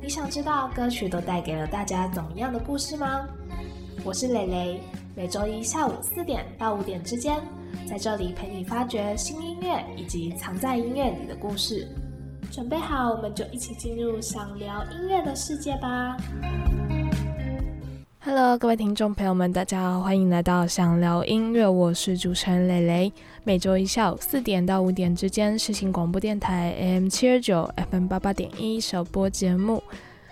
你想知道歌曲都带给了大家怎么样的故事吗？我是蕾蕾，每周一下午四点到五点之间，在这里陪你发掘新音乐以及藏在音乐里的故事。准备好，我们就一起进入想聊音乐的世界吧。Hello，各位听众朋友们，大家好，欢迎来到想聊音乐，我是主持人蕾蕾。每周一下午四点到五点之间，实行广播电台 M 七二九 FM 八八点一首播节目。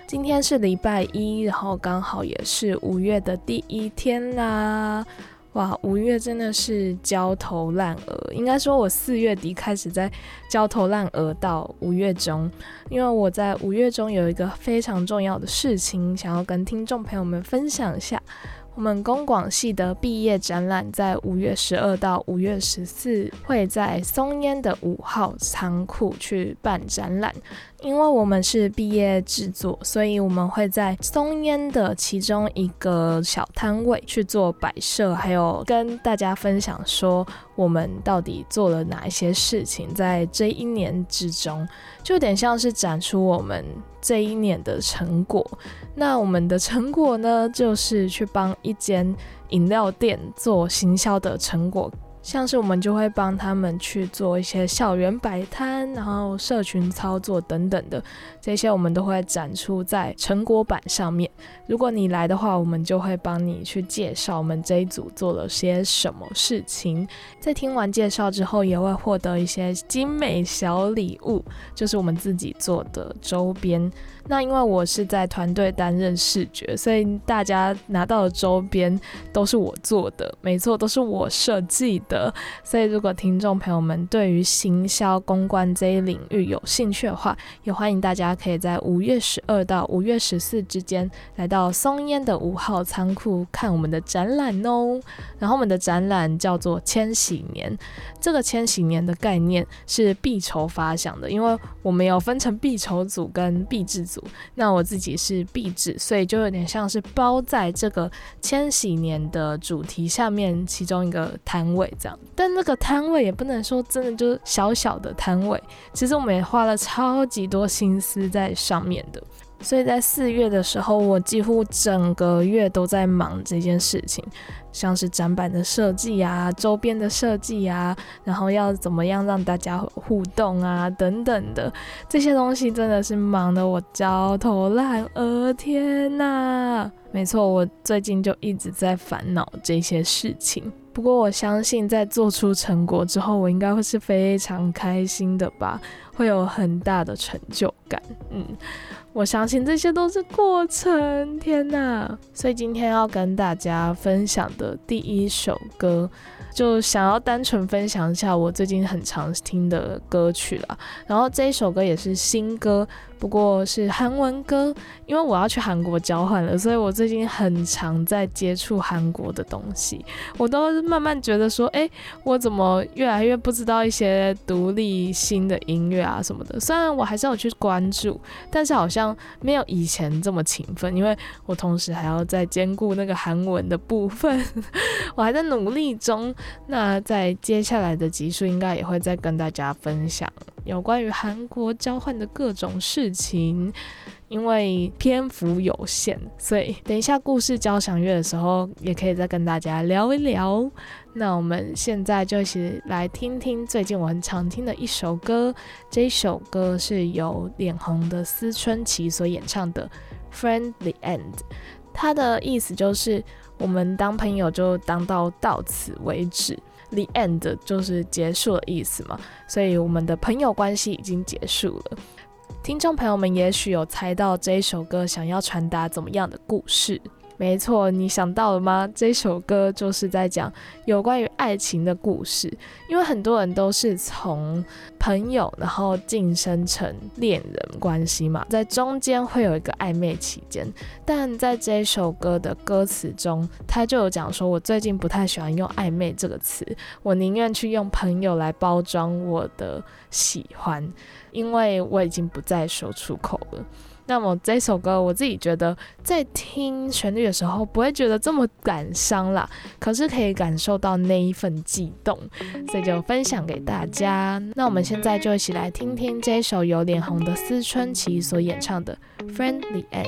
今天是礼拜一，然后刚好也是五月的第一天啦。哇，五月真的是焦头烂额，应该说我四月底开始在焦头烂额到五月中，因为我在五月中有一个非常重要的事情想要跟听众朋友们分享一下。我们公广系的毕业展览在五月十二到五月十四会在松烟的五号仓库去办展览。因为我们是毕业制作，所以我们会在松烟的其中一个小摊位去做摆设，还有跟大家分享说我们到底做了哪一些事情，在这一年之中，就有点像是展出我们这一年的成果。那我们的成果呢，就是去帮一间饮料店做行销的成果。像是我们就会帮他们去做一些校园摆摊，然后社群操作等等的，这些我们都会展出在成果板上面。如果你来的话，我们就会帮你去介绍我们这一组做了些什么事情。在听完介绍之后，也会获得一些精美小礼物，就是我们自己做的周边。那因为我是在团队担任视觉，所以大家拿到的周边都是我做的，没错，都是我设计的。所以如果听众朋友们对于行销公关这一领域有兴趣的话，也欢迎大家可以在五月十二到五月十四之间来到松烟的五号仓库看我们的展览哦。然后我们的展览叫做千禧年，这个千禧年的概念是必筹发想的，因为我们有分成必筹组跟必制组。那我自己是必制，所以就有点像是包在这个千禧年的主题下面其中一个摊位这样。但那个摊位也不能说真的就是小小的摊位，其实我们也花了超级多心思在上面的。所以在四月的时候，我几乎整个月都在忙这件事情，像是展板的设计啊、周边的设计啊，然后要怎么样让大家互动啊等等的这些东西，真的是忙得我焦头烂额。天呐！没错，我最近就一直在烦恼这些事情。不过我相信，在做出成果之后，我应该会是非常开心的吧，会有很大的成就感。嗯。我相信这些都是过程，天哪！所以今天要跟大家分享的第一首歌。就想要单纯分享一下我最近很常听的歌曲了，然后这一首歌也是新歌，不过是韩文歌，因为我要去韩国交换了，所以我最近很常在接触韩国的东西，我都慢慢觉得说，哎，我怎么越来越不知道一些独立新的音乐啊什么的？虽然我还是有去关注，但是好像没有以前这么勤奋，因为我同时还要再兼顾那个韩文的部分，我还在努力中。那在接下来的集数，应该也会再跟大家分享有关于韩国交换的各种事情。因为篇幅有限，所以等一下故事交响乐的时候，也可以再跟大家聊一聊。那我们现在就一起来听听最近我很常听的一首歌。这首歌是由脸红的思春期所演唱的《Friendly End》，它的意思就是。我们当朋友就当到到此为止，the end 就是结束的意思嘛，所以我们的朋友关系已经结束了。听众朋友们也许有猜到这一首歌想要传达怎么样的故事，没错，你想到了吗？这首歌就是在讲有关于爱情的故事。因为很多人都是从朋友，然后晋升成恋人关系嘛，在中间会有一个暧昧期间。但在这首歌的歌词中，他就有讲说：“我最近不太喜欢用暧昧这个词，我宁愿去用朋友来包装我的喜欢，因为我已经不再说出口了。”那么这首歌，我自己觉得在听旋律的时候，不会觉得这么感伤啦，可是可以感受到那一份悸动，所以就分享给大家。那我们现在就一起来听听这首由脸红的思春期所演唱的《Friendly End》。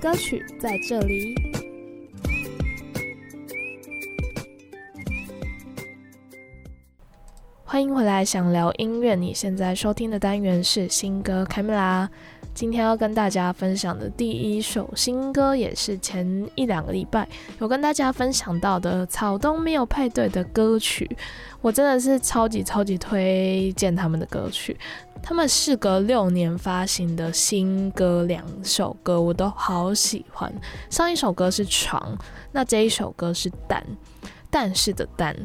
歌曲在这里，欢迎回来。想聊音乐，你现在收听的单元是新歌开麦啦。今天要跟大家分享的第一首新歌，也是前一两个礼拜有跟大家分享到的草东没有派对的歌曲，我真的是超级超级推荐他们的歌曲。他们事隔六年发行的新歌两首歌，我都好喜欢。上一首歌是床，那这一首歌是蛋，但是的蛋。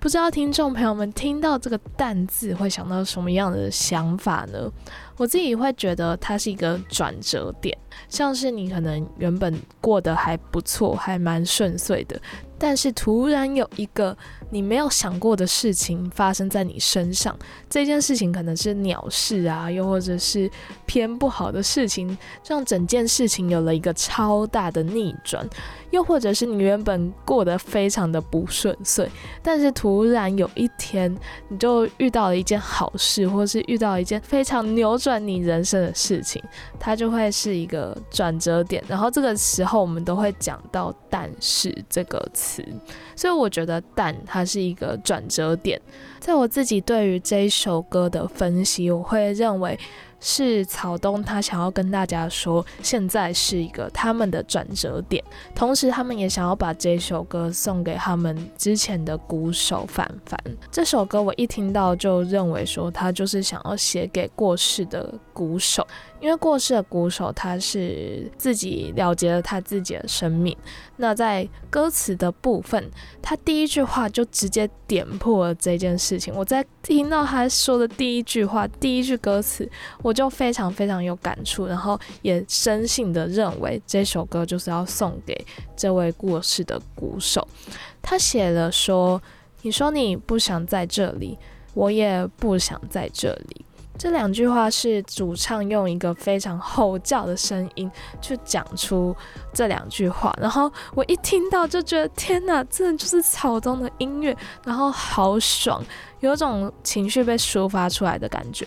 不知道听众朋友们听到这个“蛋”字会想到什么样的想法呢？我自己会觉得它是一个转折点，像是你可能原本过得还不错，还蛮顺遂的。但是突然有一个你没有想过的事情发生在你身上，这件事情可能是鸟事啊，又或者是偏不好的事情，让整件事情有了一个超大的逆转，又或者是你原本过得非常的不顺遂，但是突然有一天，你就遇到了一件好事，或是遇到一件非常牛算你人生的事情，它就会是一个转折点。然后这个时候，我们都会讲到“但是”这个词，所以我觉得“但”它是一个转折点。在我自己对于这一首歌的分析，我会认为。是草东，他想要跟大家说，现在是一个他们的转折点，同时他们也想要把这首歌送给他们之前的鼓手凡凡。这首歌我一听到就认为说，他就是想要写给过世的鼓手。因为过世的鼓手，他是自己了结了他自己的生命。那在歌词的部分，他第一句话就直接点破了这件事情。我在听到他说的第一句话、第一句歌词，我就非常非常有感触，然后也深信的认为这首歌就是要送给这位过世的鼓手。他写了说：“你说你不想在这里，我也不想在这里。”这两句话是主唱用一个非常吼叫的声音去讲出这两句话，然后我一听到就觉得天哪，真的就是草东的音乐，然后好爽，有种情绪被抒发出来的感觉。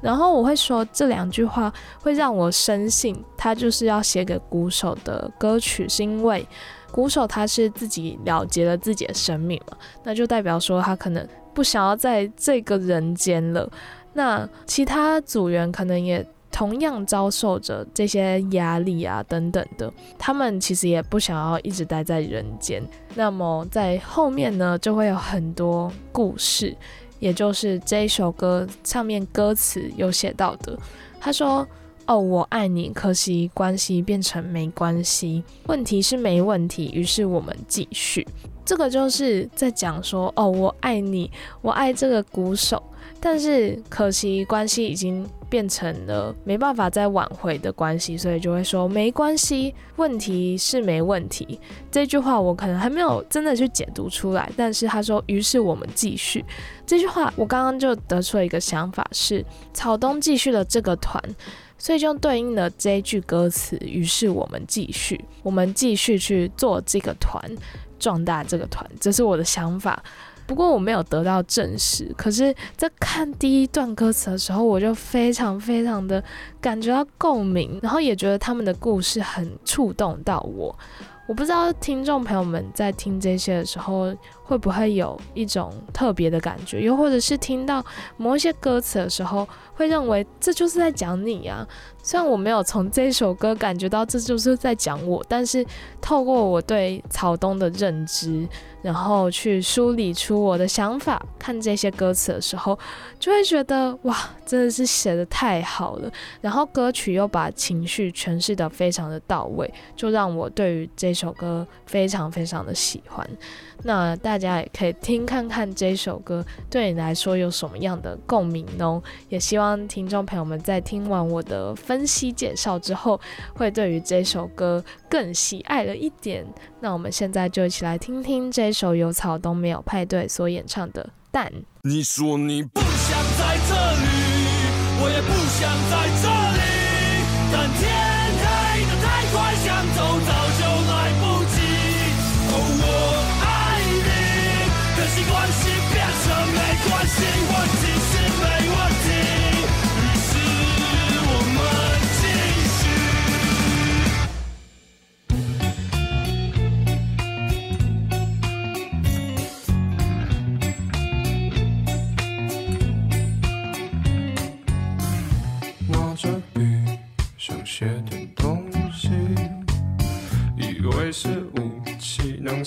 然后我会说这两句话会让我深信他就是要写给鼓手的歌曲，是因为鼓手他是自己了结了自己的生命嘛，那就代表说他可能不想要在这个人间了。那其他组员可能也同样遭受着这些压力啊等等的，他们其实也不想要一直待在人间。那么在后面呢，就会有很多故事，也就是这一首歌上面歌词有写到的。他说：“哦，我爱你，可惜关系变成没关系，问题是没问题，于是我们继续。”这个就是在讲说：“哦，我爱你，我爱这个鼓手。”但是可惜关系已经变成了没办法再挽回的关系，所以就会说没关系，问题是没问题。这句话我可能还没有真的去解读出来，但是他说，于是我们继续。这句话我刚刚就得出了一个想法，是草东继续了这个团，所以就对应了这一句歌词。于是我们继续，我们继续去做这个团，壮大这个团，这是我的想法。不过我没有得到证实，可是，在看第一段歌词的时候，我就非常非常的感觉到共鸣，然后也觉得他们的故事很触动到我。我不知道听众朋友们在听这些的时候，会不会有一种特别的感觉，又或者是听到某一些歌词的时候，会认为这就是在讲你啊。虽然我没有从这首歌感觉到这就是在讲我，但是透过我对草东的认知。然后去梳理出我的想法，看这些歌词的时候，就会觉得哇，真的是写的太好了。然后歌曲又把情绪诠释的非常的到位，就让我对于这首歌非常非常的喜欢。那大家也可以听看看这首歌对你来说有什么样的共鸣哦。也希望听众朋友们在听完我的分析介绍之后，会对于这首歌更喜爱了一点。那我们现在就一起来听听这首由草东没有派对所演唱的《蛋》。你说你不想在这里，我也不想在这里，但天黑的太快，想走早就来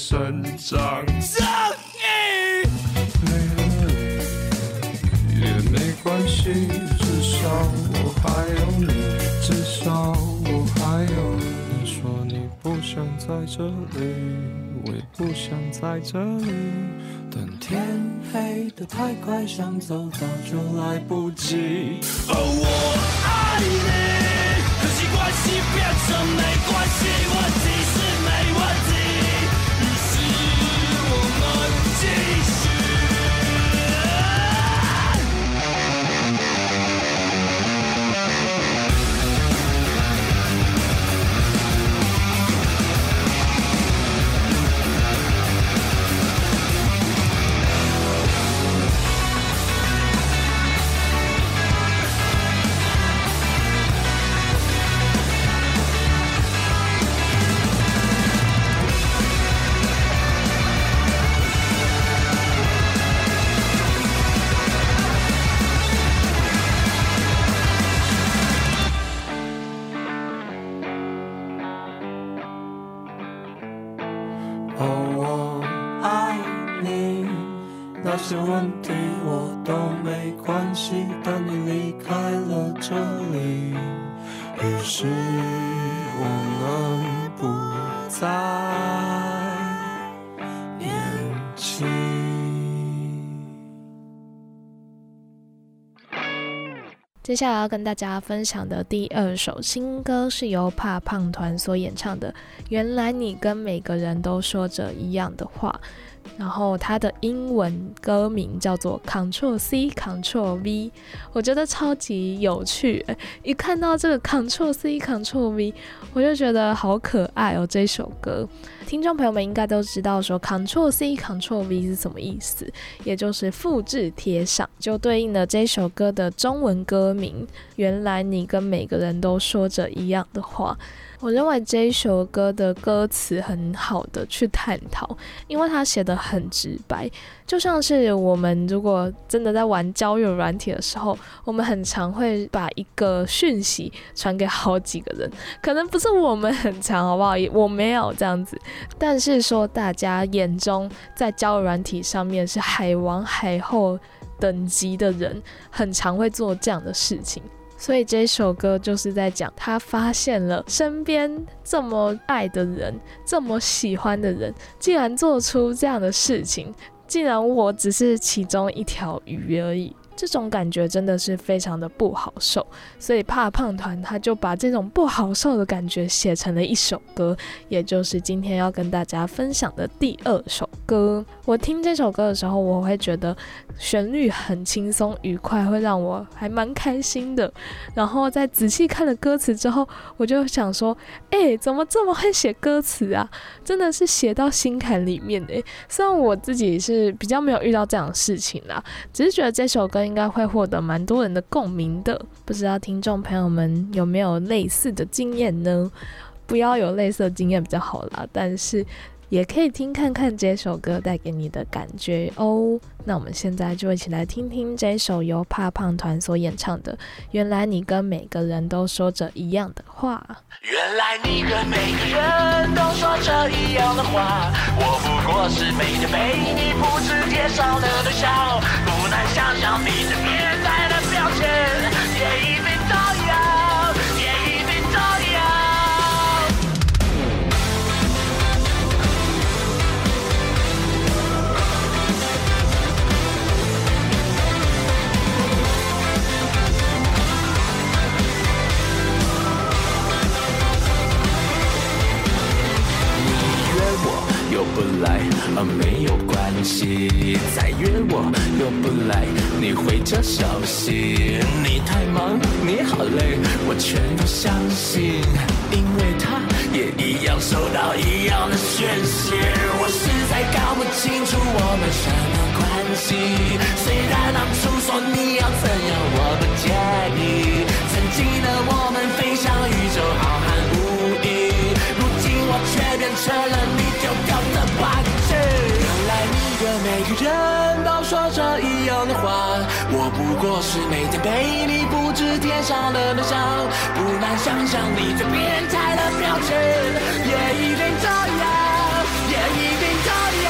器能伸张正义，没了你也没关系，至少我还有你，至少我还有你。说你不想在这里，我也不想在这里，但天黑的太快，想走早就来不及。哦，我爱你。可惜关系变成没关系，问题哦，我爱你。那些问题我都没关系，但你离开了这里，于是我们不再接下来要跟大家分享的第二首新歌是由怕胖团所演唱的《原来你跟每个人都说着一样的话》，然后它的英文歌名叫做 Control C Control V，我觉得超级有趣。一看到这个 Control C Control V，我就觉得好可爱哦。这首歌，听众朋友们应该都知道说 Control C Control V 是什么意思，也就是复制贴上，就对应了这首歌的中文歌名。原来你跟每个人都说着一样的话。我认为这一首歌的歌词很好的去探讨，因为它写的很直白，就像是我们如果真的在玩交友软体的时候，我们很常会把一个讯息传给好几个人，可能不是我们很常，好不好？我没有这样子，但是说大家眼中在交友软体上面是海王海后等级的人，很常会做这样的事情。所以这首歌就是在讲他发现了身边这么爱的人、这么喜欢的人，竟然做出这样的事情，竟然我只是其中一条鱼而已。这种感觉真的是非常的不好受，所以怕胖团他就把这种不好受的感觉写成了一首歌，也就是今天要跟大家分享的第二首歌。我听这首歌的时候，我会觉得旋律很轻松愉快，会让我还蛮开心的。然后在仔细看了歌词之后，我就想说，哎，怎么这么会写歌词啊？真的是写到心坎里面的。虽然我自己是比较没有遇到这样的事情啦，只是觉得这首歌应该会获得蛮多人的共鸣的。不知道听众朋友们有没有类似的经验呢？不要有类似的经验比较好啦，但是也可以听看看这首歌带给你的感觉哦。那我们现在就一起来听听这首由怕胖团所演唱的《原来你跟每个人都说着一样的话》。原来你跟每个人都说着一样的话，我不过是每天被你复制贴上的对象，不难想象你这变态的表情，也我又不来，啊没有关系，再约我又不来，你回这消息，你太忙，你好累，我全都相信，因为他也一样受到一样的宣泄，我实在搞不清楚我们什么。关系，虽然当初说你要怎样，我不介意，曾经的我们飞向宇宙浩瀚无垠。如今我却变成了你每个人都说着一样的话，我不过是每天被你复制贴上的对象，不难想象你最变态的表情，也一定这样，也一定这样。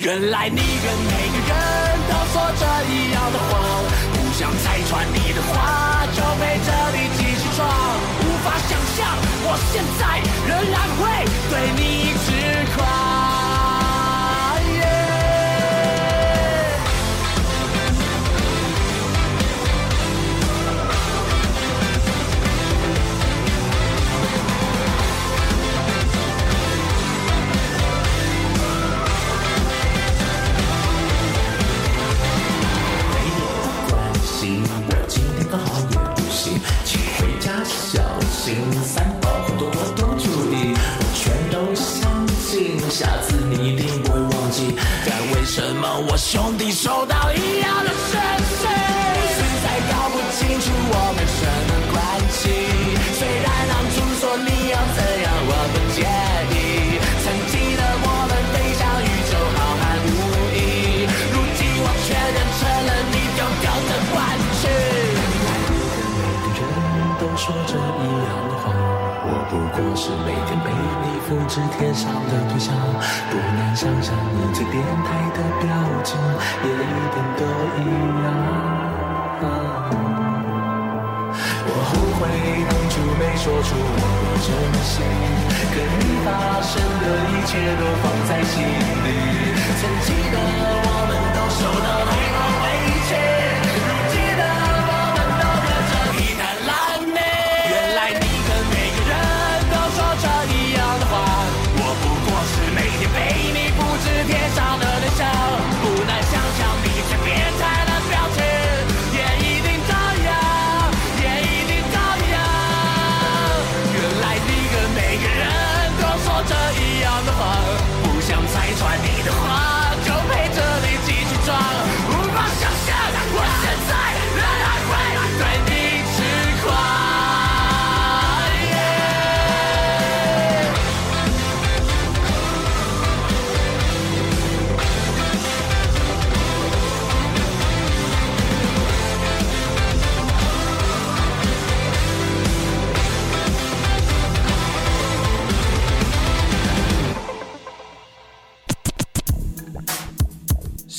原来你跟每个人都说着一样的谎，不想拆穿你的话，就陪着你继续闯。无法想象，我现在仍然会对你痴狂。三宝很多我都注意，我全都相信，下次你一定不会忘记。但为什么我兄弟收到是天上的图像，不难想象你最变态的表情也一定都一样。我后悔当初没说出我的真心，跟你发生的一切都放在心里。曾记得我们都受到太多委屈，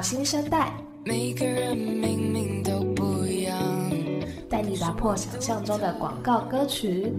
新生代，每个人明明都不一样，带你打破想象中的广告歌曲。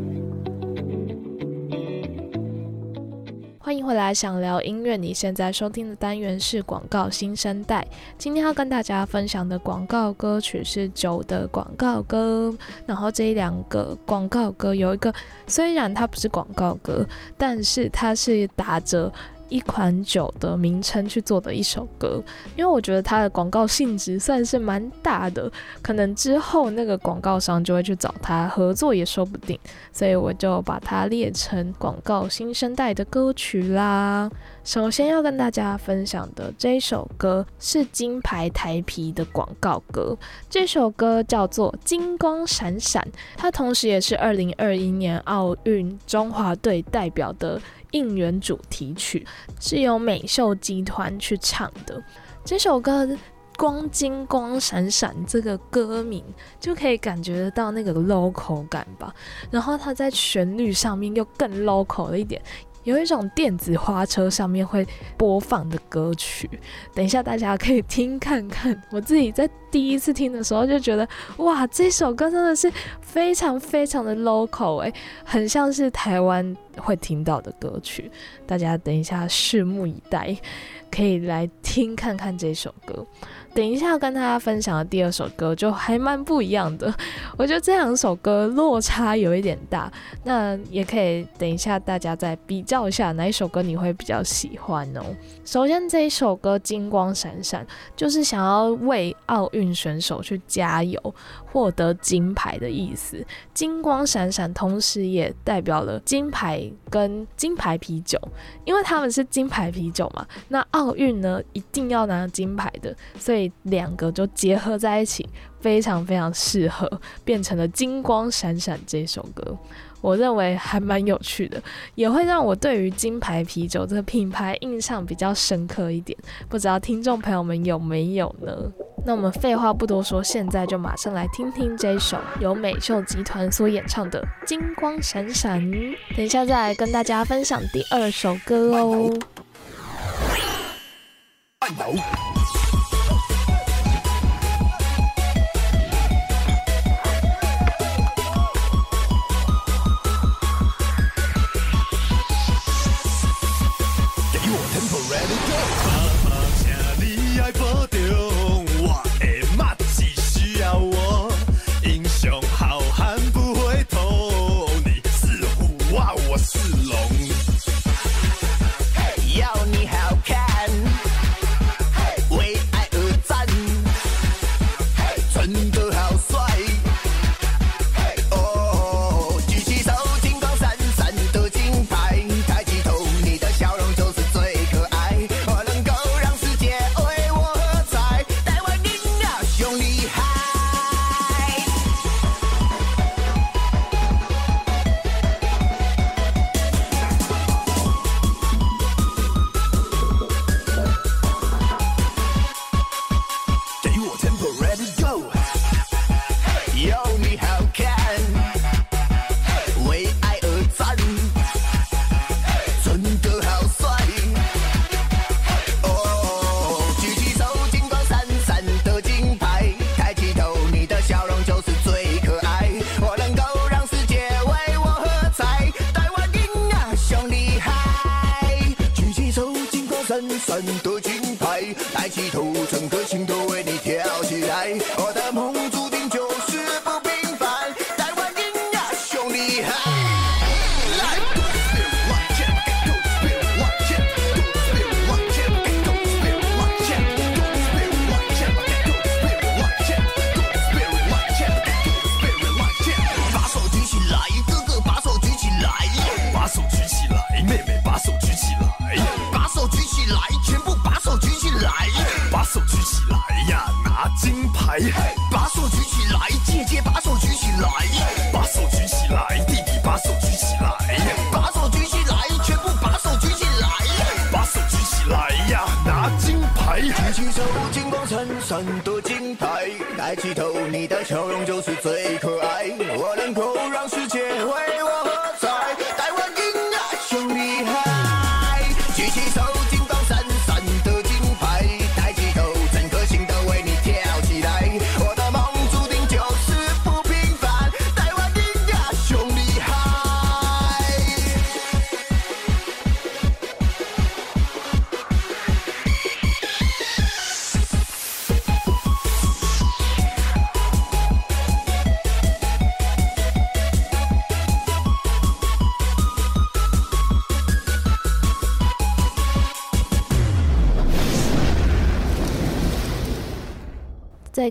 欢迎回来，想聊音乐。你现在收听的单元是广告新生代。今天要跟大家分享的广告歌曲是酒的广告歌。然后这两个广告歌有一个，虽然它不是广告歌，但是它是打着一款酒的名称去做的一首歌，因为我觉得它的广告性质算是蛮大的，可能之后那个广告商就会去找他合作也说不定，所以我就把它列成广告新生代的歌曲啦。首先要跟大家分享的这一首歌是金牌台啤的广告歌，这首歌叫做《金光闪闪》，它同时也是二零二一年奥运中华队代表的应援主题曲，是由美秀集团去唱的。这首歌光金光闪闪这个歌名就可以感觉得到那个 local 感吧，然后它在旋律上面又更 local 了一点。有一种电子花车上面会播放的歌曲，等一下大家可以听看看。我自己在第一次听的时候就觉得，哇，这首歌真的是非常非常的 local 哎、很像是台湾会听到的歌曲。大家等一下拭目以待，可以来听看看这首歌。等一下跟大家分享的第二首歌就还蛮不一样的，我觉得这两首歌落差有一点大，那也可以等一下大家再比较一下哪一首歌你会比较喜欢哦。首先这一首歌《金光闪闪》就是想要为奥运选手去加油，获得金牌的意思。金光闪闪同时也代表了金牌跟金牌啤酒，因为他们是金牌啤酒嘛，那奥运呢一定要拿金牌的，所以两个就结合在一起，非常非常适合，变成了《金光闪闪》这首歌。我认为还蛮有趣的，也会让我对于金牌啤酒这个品牌印象比较深刻一点。不知道听众朋友们有没有呢？那我们废话不多说，现在就马上来听听这首由美秀集团所演唱的《金光闪闪》。等一下再来跟大家分享第二首歌哦。把手举起来，姐姐把手举起来，把手举起来，弟弟把手举起来，把手举起来，全部把手举起来，把手举起来呀，拿金牌，举起手，金光闪闪的金牌，抬起头，你的笑容就是最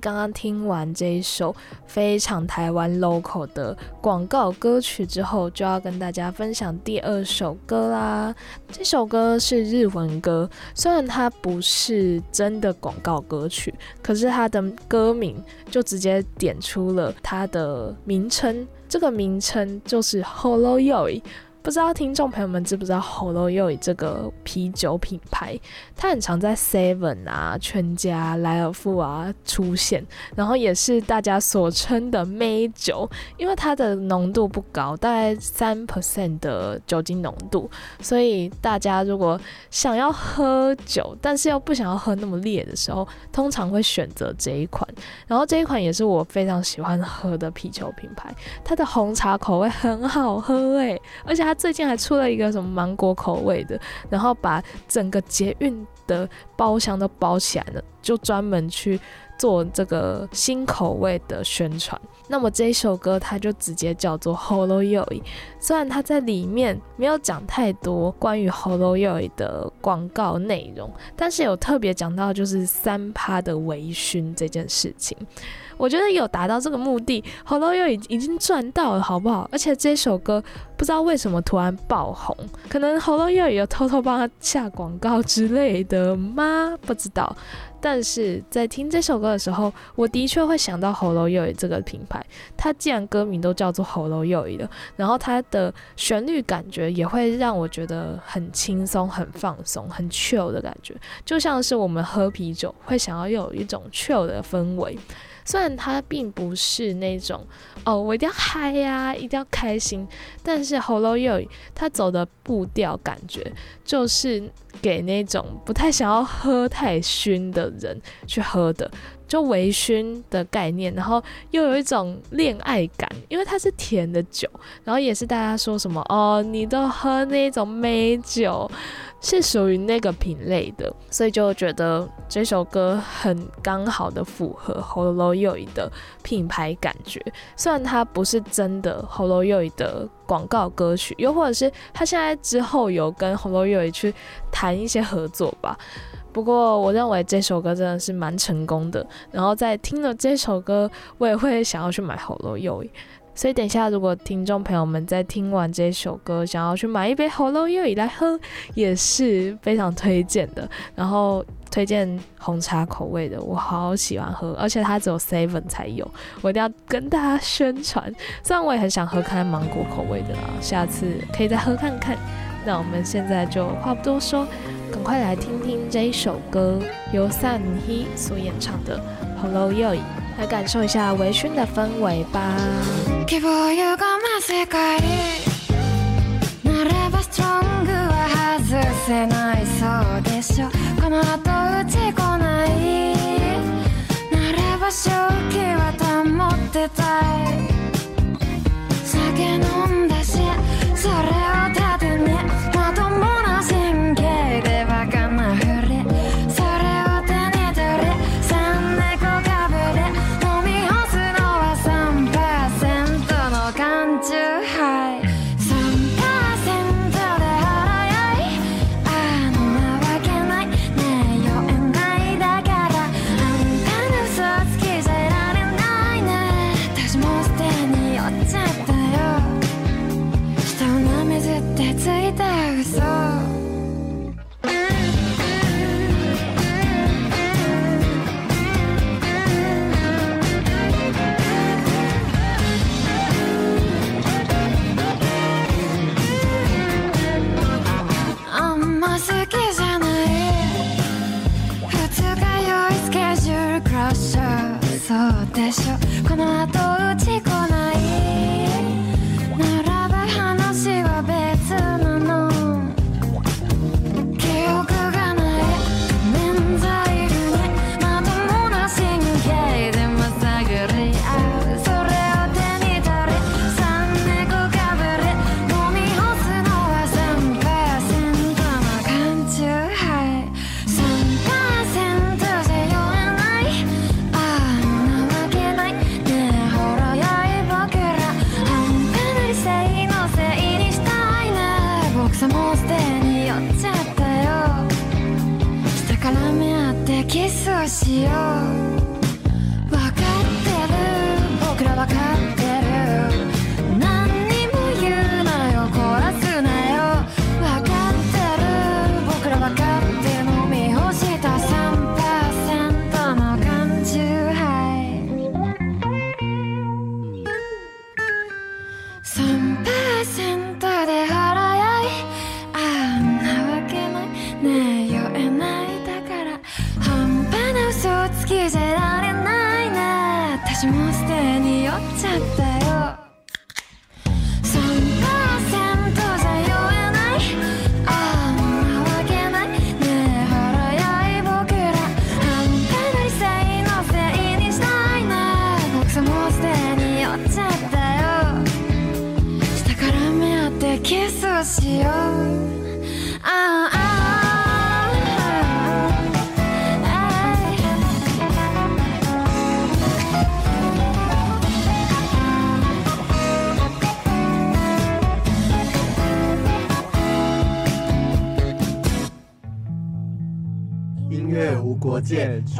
刚刚听完这一首非常台湾 local 的广告歌曲之后，就要跟大家分享第二首歌啦。这首歌是日文歌，虽然它不是真的广告歌曲，可是它的歌名就直接点出了它的名称。这个名称就是 Holo Yoi。不知道听众朋友们知不知道 Holo y o 这个啤酒品牌？它很常在 Seven 啊、全家、莱尔富啊出现，然后也是大家所称的美酒，因为它的浓度不高，大概三 percent 的酒精浓度，所以大家如果想要喝酒，但是又不想要喝那么烈的时候，通常会选择这一款。然后这一款也是我非常喜欢喝的啤酒品牌，它的红茶口味很好喝诶，而且它最近还出了一个什么芒果口味的，然后把整个捷运的包厢都包起来了，就专门去做这个新口味的宣传。那么这一首歌它就直接叫做 Hollow y o y 虽然它在里面没有讲太多关于 Hollow y o y 的广告内容，但是有特别讲到就是三趴的微醺这件事情。我觉得有达到这个目的，Holo Yoi 已经赚到了，好不好？而且这首歌不知道为什么突然爆红，可能 Hollow y o y 有偷偷帮他下广告之类的吗？不知道。但是在听这首歌的时候，我的确会想到 Holo y o 这个品牌。它既然歌名都叫做 Holo Yoi 了，然后它的旋律感觉也会让我觉得很轻松、很放松、很 chill 的感觉，就像是我们喝啤酒会想要有一种 chill 的氛围。虽然它并不是那种哦，我一定要嗨呀、一定要开心，但是 Holo Yoi 它走的步调感觉就是给那种不太想要喝太熏的人去喝的，就微醺的概念，然后又有一种恋爱感，因为它是甜的酒，然后也是大家说什么哦，你都喝那种美酒。是属于那个品类的，所以就觉得这首歌很刚好的符合 Holo Yoi 的品牌感觉。虽然它不是真的 Holo Yoi 的广告歌曲，又或者是他现在之后有跟 Holo Yoi 去谈一些合作吧。不过我认为这首歌真的是蛮成功的。然后在听了这首歌，我也会想要去买 Holo Yoi。所以等一下，如果听众朋友们在听完这首歌，想要去买一杯 Holo YO 来喝，也是非常推荐的。然后推荐红茶口味的，我好喜欢喝，而且它只有 Seven 才有，我一定要跟大家宣传。虽然我也很想喝看芒果口味的啦，下次可以再喝看看。那我们现在就话不多说，赶快来听听这一首歌，由 Sun He 所演唱的 HOLLO Yo。来感受一下微醺的氛围吧。希望歪む世界なればストロングは外せないそうでしょ。この後打ち来ない。なれば正気は保ってたい。酒飲んだしそれを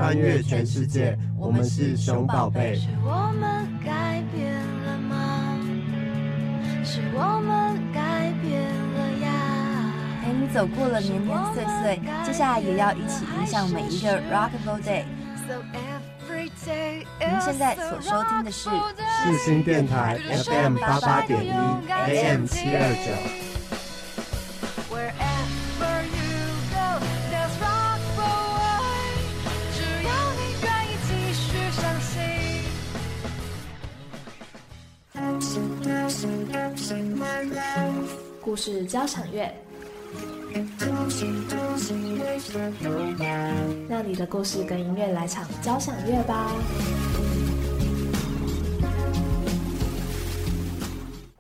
穿越全世界，我们是熊宝贝。是我们改变了吗？是我们改变了呀。陪你走过了年年岁岁，接下来也要一起迎向每一个 Rockable Day。您现在所收听的是世新电台 FM 八八点一 AM 七二九。故事交响乐，让你的故事跟音乐来场交响乐吧。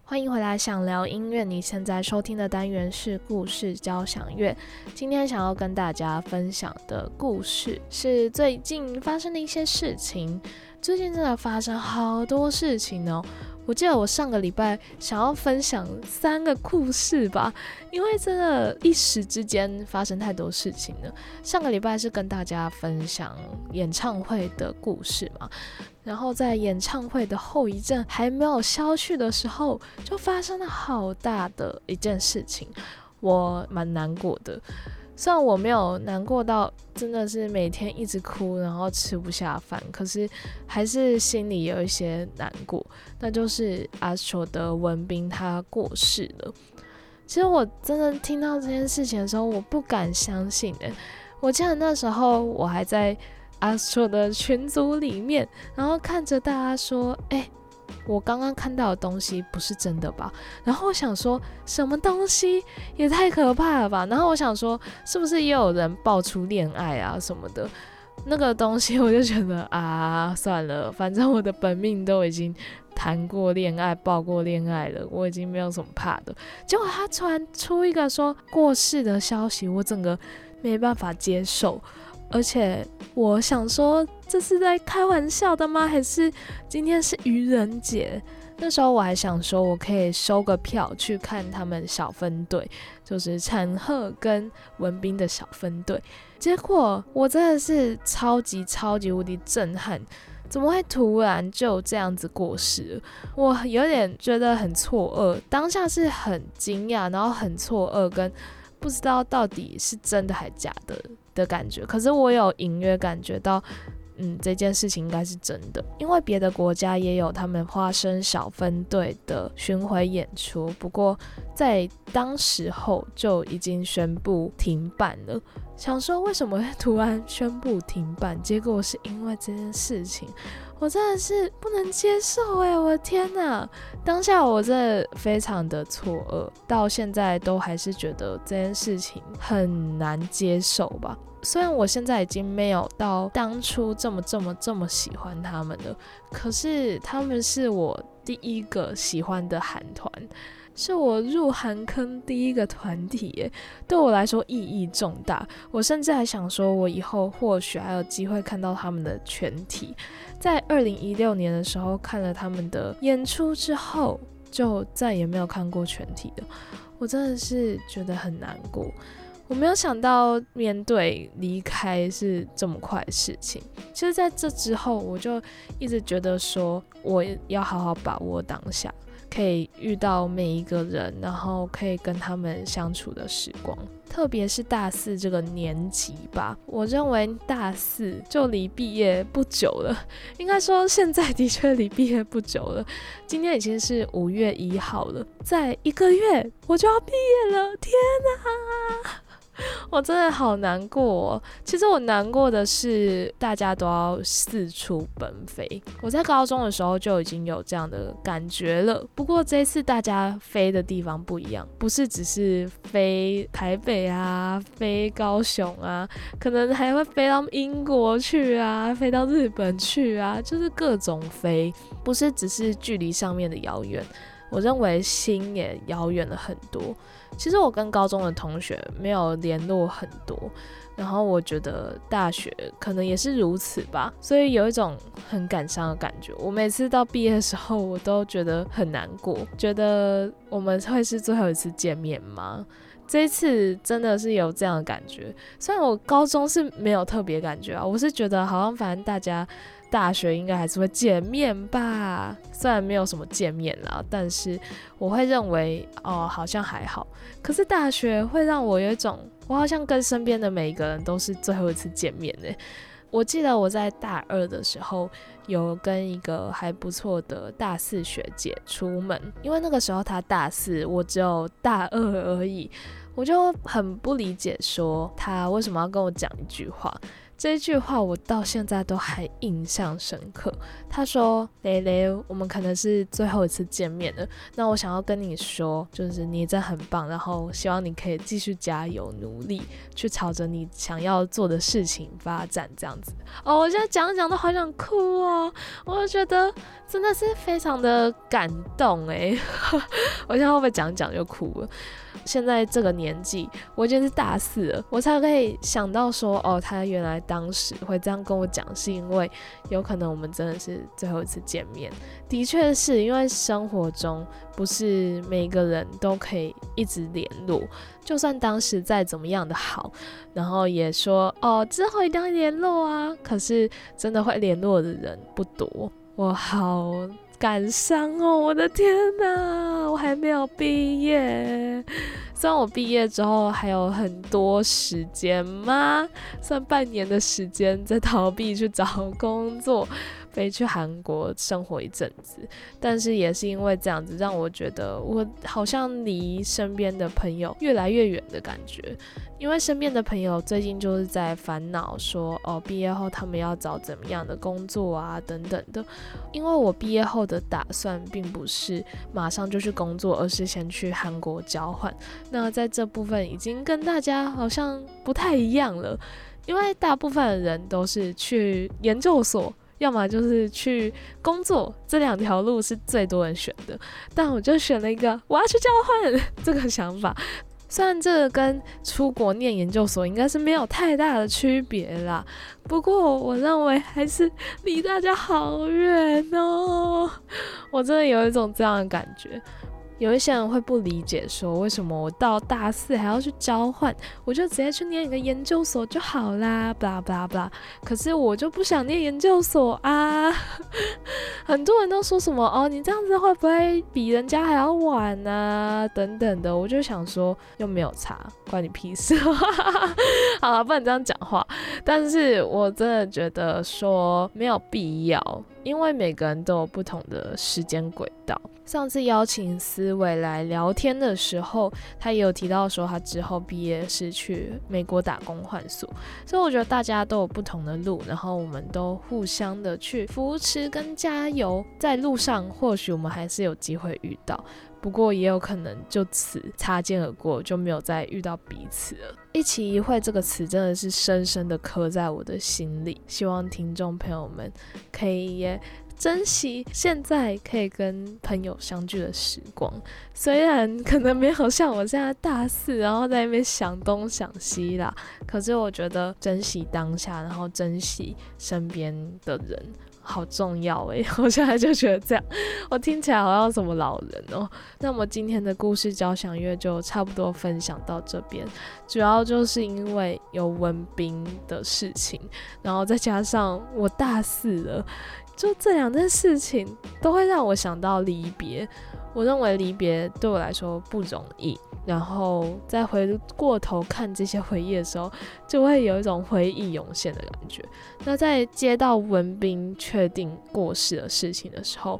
欢迎回来，想聊音乐。你现在收听的单元是故事交响乐。今天想要跟大家分享的故事是最近发生的一些事情。最近真的发生好多事情哦。我记得我上个礼拜想要分享三个故事吧，因为真的，一时之间发生太多事情了。上个礼拜是跟大家分享演唱会的故事嘛，然后在演唱会的后遗症还没有消去的时候，就发生了好大的一件事情，我蛮难过的。虽然我没有难过到真的是每天一直哭，然后吃不下饭，可是还是心里有一些难过。那就是阿球的文斌他过世了。其实我真的听到这件事情的时候，我不敢相信诶、我记得那时候我还在阿丑的群组里面，然后看着大家说：“哎、我刚刚看到的东西不是真的吧？”然后我想说，什么东西也太可怕了吧？然后我想说，是不是也有人爆出恋爱啊什么的？那个东西我就觉得啊，算了，反正我的本命都已经谈过恋爱、爆过恋爱了，我已经没有什么怕的。结果他突然出一个说过世的消息，我整个没办法接受，而且我想说这是在开玩笑的吗？还是今天是愚人节？那时候我还想说，我可以收个票去看他们小分队，就是陈赫跟文斌的小分队。结果我真的是超级超级无敌震撼，怎么会突然就这样子过世？我有点觉得很错愕，当下是很惊讶，然后很错愕，跟不知道到底是真的还假的的感觉。可是我有隐约感觉到。嗯，这件事情应该是真的，因为别的国家也有他们花生小分队的巡回演出，不过在当时候就已经宣布停办了。想说为什么突然宣布停办，结果是因为这件事情，我真的是不能接受哎、我的天呐！当下我真的非常的错愕，到现在都还是觉得这件事情很难接受吧。虽然我现在已经没有到当初这么这么这么喜欢他们了，可是他们是我第一个喜欢的韩团，是我入韩坑第一个团体耶，对我来说意义重大。我甚至还想说，我以后或许还有机会看到他们的全体。在二零一六年的时候看了他们的演出之后，就再也没有看过全体的，我真的是觉得很难过。我没有想到面对离开是这么快的事情。其实，在这之后，我就一直觉得说，我要好好把握当下，可以遇到每一个人，然后可以跟他们相处的时光。特别是大四这个年级吧，我认为大四就离毕业不久了。应该说，现在的确离毕业不久了。今天已经是五月一号了，在一个月我就要毕业了。天哪！我真的好难过、其实我难过的是，大家都要四处奔飞。我在高中的时候就已经有这样的感觉了。不过这次大家飞的地方不一样，不是只是飞台北啊，飞高雄啊，可能还会飞到英国去啊，飞到日本去啊，就是各种飞，不是只是距离上面的遥远。我认为心也遥远了很多。其实我跟高中的同学没有联络很多，然后我觉得大学可能也是如此吧，所以有一种很感伤的感觉。我每次到毕业的时候，我都觉得很难过，觉得我们会是最后一次见面吗？这一次真的是有这样的感觉。虽然我高中是没有特别感觉啊，我是觉得好像反正大家。大学应该还是会见面吧，虽然没有什么见面啦，但是我会认为哦，好像还好。可是大学会让我有一种，我好像跟身边的每一个人都是最后一次见面呢。我记得我在大二的时候有跟一个还不错的大四学姐出门，因为那个时候她大四，我只有大二而已，我就很不理解，说她为什么要跟我讲一句话。这句话我到现在都还印象深刻。他说：“蕾蕾，我们可能是最后一次见面了。那我想要跟你说，就是你真的很棒，然后希望你可以继续加油努力，去朝着你想要做的事情发展。这样子哦，我现在讲讲都好想哭哦，我觉得真的是非常的感动诶。我现在会不会讲讲就哭了？现在这个年纪，我已经是大四了，我才可以想到说，哦，他原来当时会这样跟我讲，是因为有可能我们真的是最后一次见面。的确是因为生活中不是每个人都可以一直联络，就算当时再怎么样的好，然后也说哦之后一定要联络啊，可是真的会联络的人不多，我好。感伤哦！我的天哪，我还没有毕业。虽然我毕业之后还有很多时间吗？算半年的时间在逃避去找工作，飞去韩国生活一阵子，但是也是因为这样子，让我觉得我好像离身边的朋友越来越远的感觉。因为身边的朋友最近就是在烦恼说，哦，毕业后他们要找怎么样的工作啊，等等的。因为我毕业后的打算并不是马上就去工作，而是先去韩国交换。那在这部分已经跟大家好像不太一样了，因为大部分的人都是去研究所。要么就是去工作，这两条路是最多人选的。但我就选了一个我要去交换这个想法。虽然这个跟出国念研究所应该是没有太大的区别啦，不过我认为还是离大家好远哦。我真的有一种这样的感觉。有一些人会不理解，说为什么我到大四还要去交换，我就直接去念一个研究所就好啦，巴拉巴拉巴拉。可是我就不想念研究所啊！很多人都说什么哦，你这样子会不会比人家还要晚啊？等等的，我就想说又没有差，关你屁事！好了，不能这样讲话。但是我真的觉得说没有必要，因为每个人都有不同的时间轨道。上次邀请思维来聊天的时候，他也有提到说他之后毕业是去美国打工换宿，所以我觉得大家都有不同的路，然后我们都互相的去扶持跟加油，在路上或许我们还是有机会遇到，不过也有可能就此擦肩而过，就没有再遇到彼此了。一期一会这个词真的是深深的刻在我的心里，希望听众朋友们可以也。珍惜现在可以跟朋友相聚的时光，虽然可能没有像我现在大四，然后在那边想东想西啦，可是我觉得珍惜当下，然后珍惜身边的人，好重要诶。我现在就觉得这样，我听起来好像什么老人哦。那么今天的故事交响乐就差不多分享到这边，主要就是因为有文斌的事情，然后再加上我大四了。就这两件事情都会让我想到离别。我认为离别对我来说不容易，然后再回过头看这些回忆的时候，就会有一种回忆涌现的感觉。那在接到文斌确定过世的事情的时候，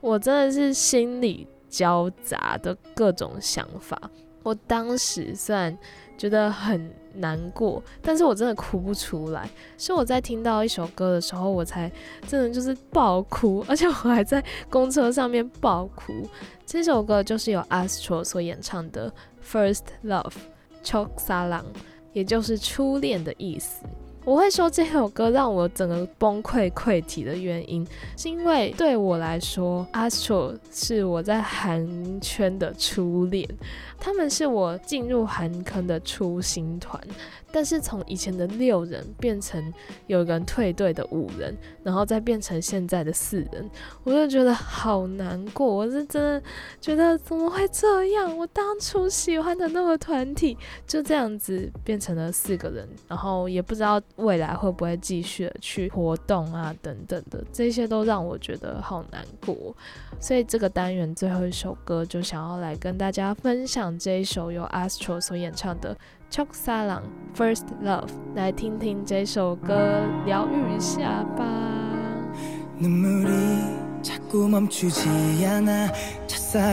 我真的是心里交杂的各种想法。我当时虽然觉得很难过，但是我真的哭不出来。是我在听到一首歌的时候，我才真的就是爆哭，而且我还在公车上面爆哭。这首歌就是由 Astro 所演唱的《First Love》，Chok Salang，也就是初恋的意思。我会说这首歌让我整个崩溃溃体的原因，是因为对我来说，Astro 是我在韩圈的初恋。他们是我进入韩坑的初心团，但是从以前的六人变成有人退队的五人，然后再变成现在的四人，我就觉得好难过。我是真的觉得怎么会这样？我当初喜欢的那个团体就这样子变成了四个人，然后也不知道未来会不会继续去活动啊等等的，这些都让我觉得好难过。所以这个单元最后一首歌就想要来跟大家分享。这一首由 Astro 所演唱的《Chok Salang First Love》，来听听这首歌，疗愈一下吧。 눈물이 자꾸 멈추지 않아 첫사랑이었잖아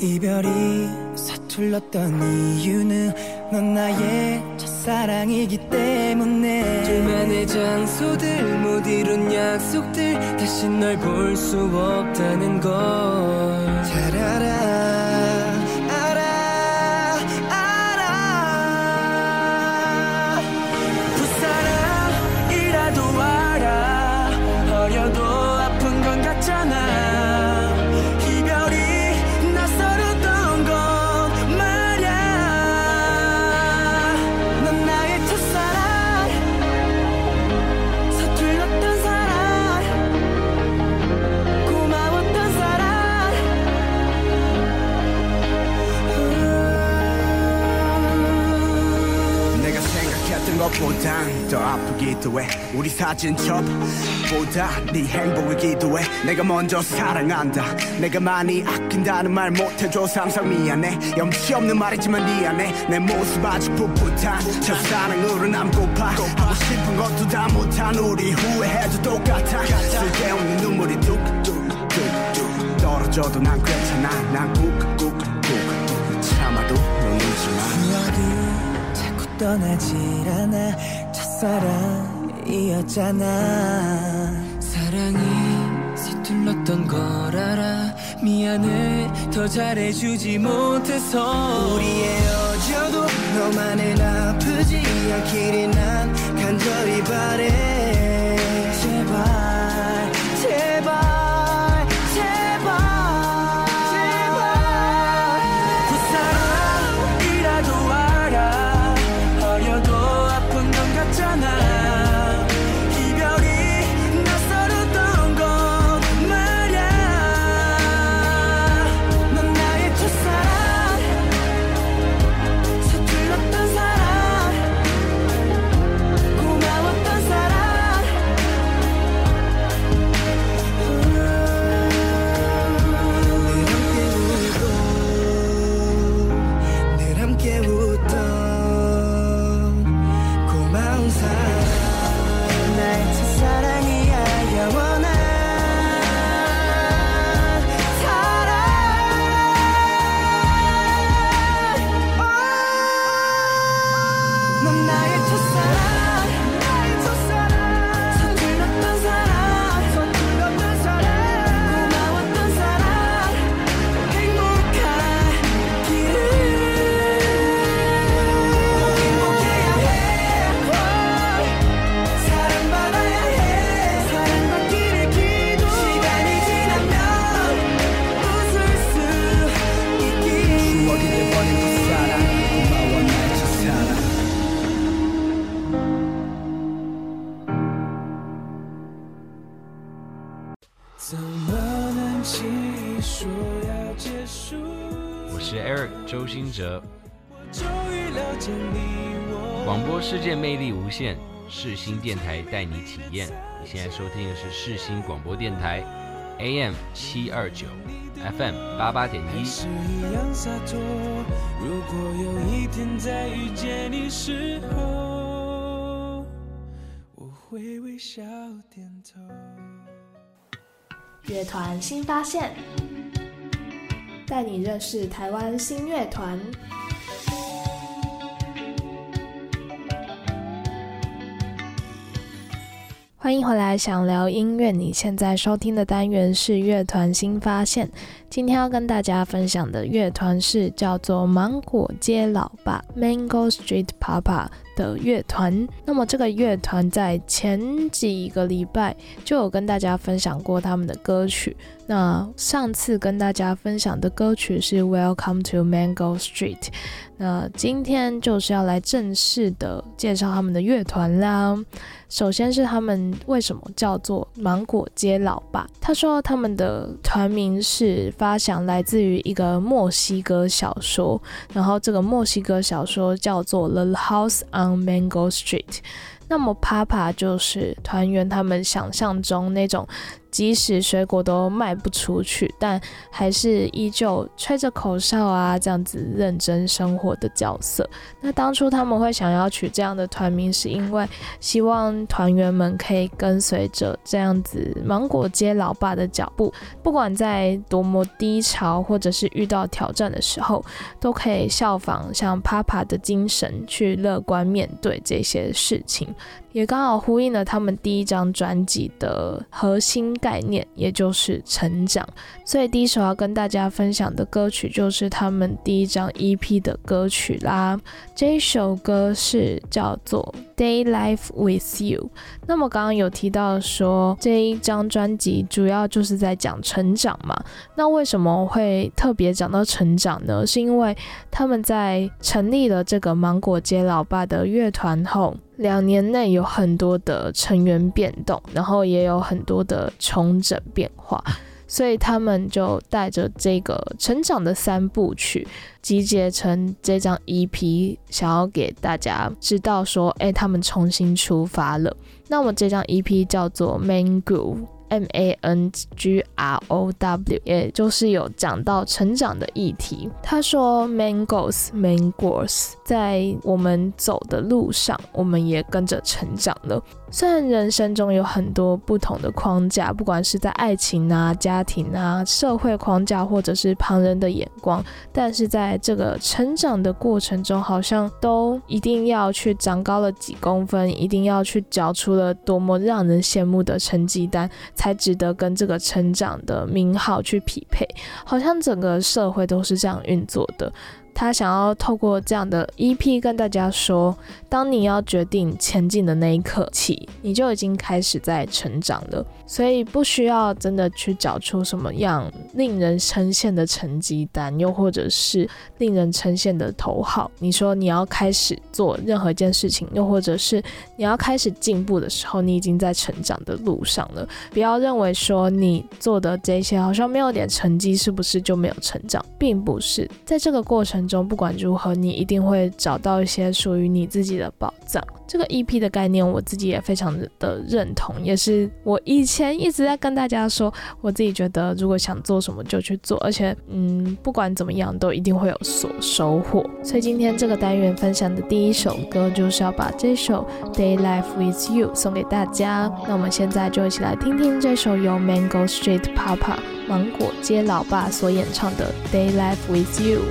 이별이 서툴렀던 이유는 넌 나의 첫사랑이기 때문에. 둘만의 장소들 못 이룬 약속들 다시 널 볼 수 없다는 걸 보단 더 아프기도 해. 우리 사진첩 보다 네 행복을 기도해. 내가 먼저 사랑한다. 내가 많이 아낀다는 말 못해줘서 항상 미안해. 염치 없는 말이지만 미안해. 내 모습 아직 풋풋한 첫사랑으로 남고파. 하고 싶은 것도 다 못한 우리 후회해도 똑같아. 쓸데없는 눈물이 뚝뚝뚝뚝 떨어져도 난 괜찮아. 난 꾹 떠나질 않아. 첫사랑이었잖아. 사랑이 서툴렀던 걸 알아. 미안해 더 잘해주지 못해서. 우리 헤어져도 너만은 아프지 않기를 난 간절히 바래. 제발 周兴哲。广播世界魅力无限，世新电台带你体验。你现在收听的是世新广播电台，AM 七二九，FM 八八点一。是一样洒脱。如果有一天再遇见你时候，我会微笑点头。乐团新发现，带你认识台湾新乐团。欢迎回来，想聊音乐。你现在收听的单元是乐团新发现。今天要跟大家分享的乐团是叫做芒果街老爸 （Mango Street Papa） 的乐团。那么这个乐团在前几个礼拜就有跟大家分享过他们的歌曲。那上次跟大家分享的歌曲是《Welcome to Mango Street》。那今天就是要来正式的介绍他们的乐团啦。首先是他们为什么叫做芒果街老爸？他说他们的团名是发想来自于一个墨西哥小说，然后这个墨西哥小说叫做《The House on Mango Street》。那么 Papa 就是团员他们想象中那种，即使水果都卖不出去，但还是依旧吹着口哨啊，这样子认真生活的角色。那当初他们会想要取这样的团名，是因为希望团员们可以跟随着这样子芒果街老爸的脚步，不管在多么低潮或者是遇到挑战的时候，都可以效仿像 Papa 的精神，去乐观面对这些事情。也刚好呼应了他们第一张专辑的核心概念，也就是成长。所以第一首要跟大家分享的歌曲就是他们第一张 EP 的歌曲啦。这一首歌是叫做《Day Life with You》。那么刚刚有提到说这一张专辑主要就是在讲成长嘛？那为什么会特别讲到成长呢？是因为他们在成立了这个芒果街老爸的乐团后。两年内有很多的成员变动，然后也有很多的重整变化，所以他们就带着这个成长的三部曲，集结成这张 EP，想要给大家知道说，哎，他们重新出发了。那么这张 EP 叫做 Mango。M A N G R O W，也就是有讲到成长的议题。他说：“Mangoes, mangoes，在我们走的路上，我们也跟着成长了。虽然人生中有很多不同的框架，不管是在爱情啊、家庭啊、社会框架，或者是旁人的眼光，但是在这个成长的过程中，好像都一定要去长高了几公分，一定要去交出了多么让人羡慕的成绩单。”才值得跟这个成长的名号去匹配，好像整个社会都是这样运作的。他想要透过这样的 EP 跟大家说，当你要决定前进的那一刻起，你就已经开始在成长了。所以不需要真的去找出什么样令人称羡的成绩单，又或者是令人称羡的头号。你说你要开始做任何一件事情，又或者是你要开始进步的时候，你已经在成长的路上了。不要认为说你做的这些好像没有点成绩，是不是就没有成长？并不是，在这个过程中，不管如何，你一定会找到一些属于你自己的宝藏。这个 EP 的概念，我自己也非常的认同，也是我以前一直在跟大家说，我自己觉得如果想做什么就去做，而且嗯，不管怎么样都一定会有所收获。所以今天这个单元分享的第一首歌，就是要把这首《Day Life with You》送给大家。那我们现在就一起来听听这首由 Mango Street Papa 芒果街老爸所演唱的《Day Life with You》。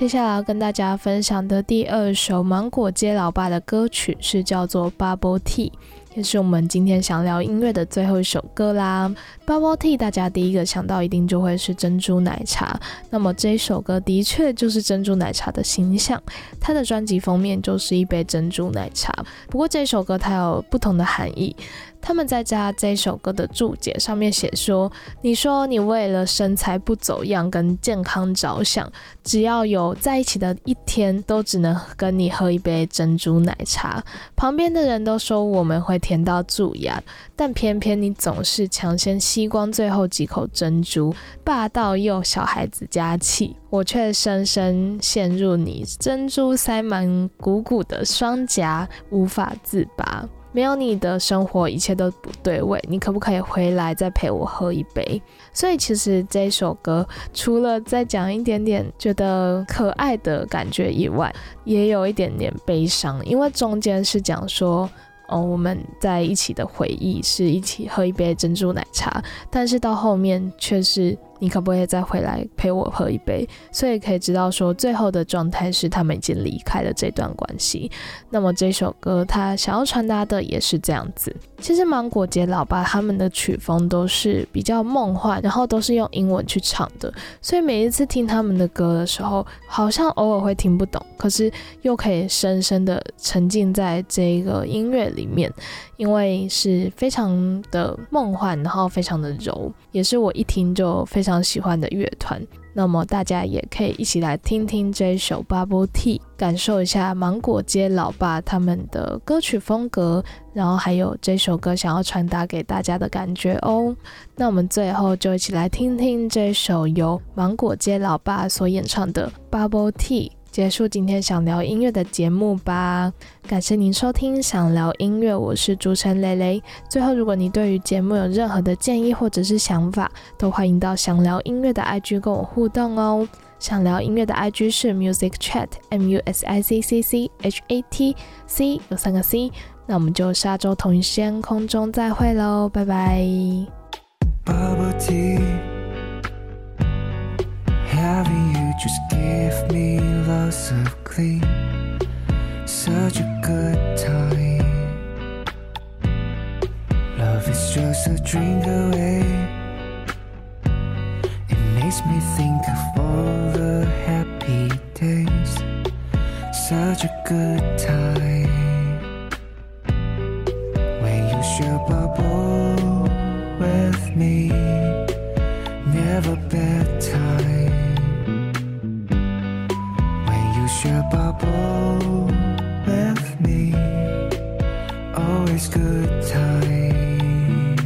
接下来要跟大家分享的第二首芒果街老爸的歌曲是叫做《Bubble Tea》。也是我们今天想聊音乐的最后一首歌啦。Bubble Tea，大家第一个想到一定就会是珍珠奶茶。那么这一首歌的确就是珍珠奶茶的形象，它的专辑封面就是一杯珍珠奶茶。不过这首歌它有不同的含义。他们在家这首歌的注解上面写说：“你说你为了身材不走样跟健康着想，只要有在一起的一天，都只能跟你喝一杯珍珠奶茶。旁边的人都说我们会甜到蛀牙，但偏偏你总是抢先吸光最后几口珍珠，霸道又小孩子家气，我却深深陷入你珍珠塞满鼓鼓的双颊，无法自拔。”没有你的生活，一切都不对味。你可不可以回来再陪我喝一杯？所以其实这首歌除了在讲一点点觉得可爱的感觉以外，也有一点点悲伤，因为中间是讲说，哦，我们在一起的回忆是一起喝一杯珍珠奶茶，但是到后面却是。你可不可以再回来陪我喝一杯？所以可以知道说，最后的状态是他们已经离开了这段关系。那么这首歌他想要传达的也是这样子。其实芒果节老爸他们的曲风都是比较梦幻，然后都是用英文去唱的，所以每一次听他们的歌的时候，好像偶尔会听不懂，可是又可以深深的沉浸在这个音乐里面，因为是非常的梦幻，然后非常的柔，也是我一听就非常喜欢的乐团。那么大家也可以一起来听听这首 Bubble Tea，感受一下芒果街老爸他们的歌曲风格，然后还有这首歌想要传达给大家的感觉哦。那我们最后就一起来听听这首由芒果街老爸所演唱的 Bubble Tea。结束今天想聊音乐的节目吧，感谢您收听想聊音乐，我是主持人蕾蕾。最后，如果你对于节目有任何的建议或者是想法，都欢迎到想聊音乐的 IG 跟我互动哦。想聊音乐的 IG 是 Music Chat M U S I C C C H A T C 有三个 C。那我们就下周同一时间空中再会喽，拜拜。Just give me lots of clean, Such a good time. Love is just a drink away. It makes me think of all the happy days. Such a good time. When you share bubble with me never bad time when you share bubble with me. Always good time.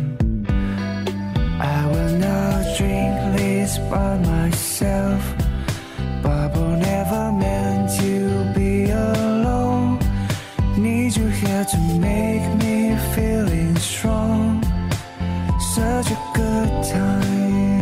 I will not drink this by myself. Bubble never meant to be alone. Need you here to make me feeling strong. Such a good time.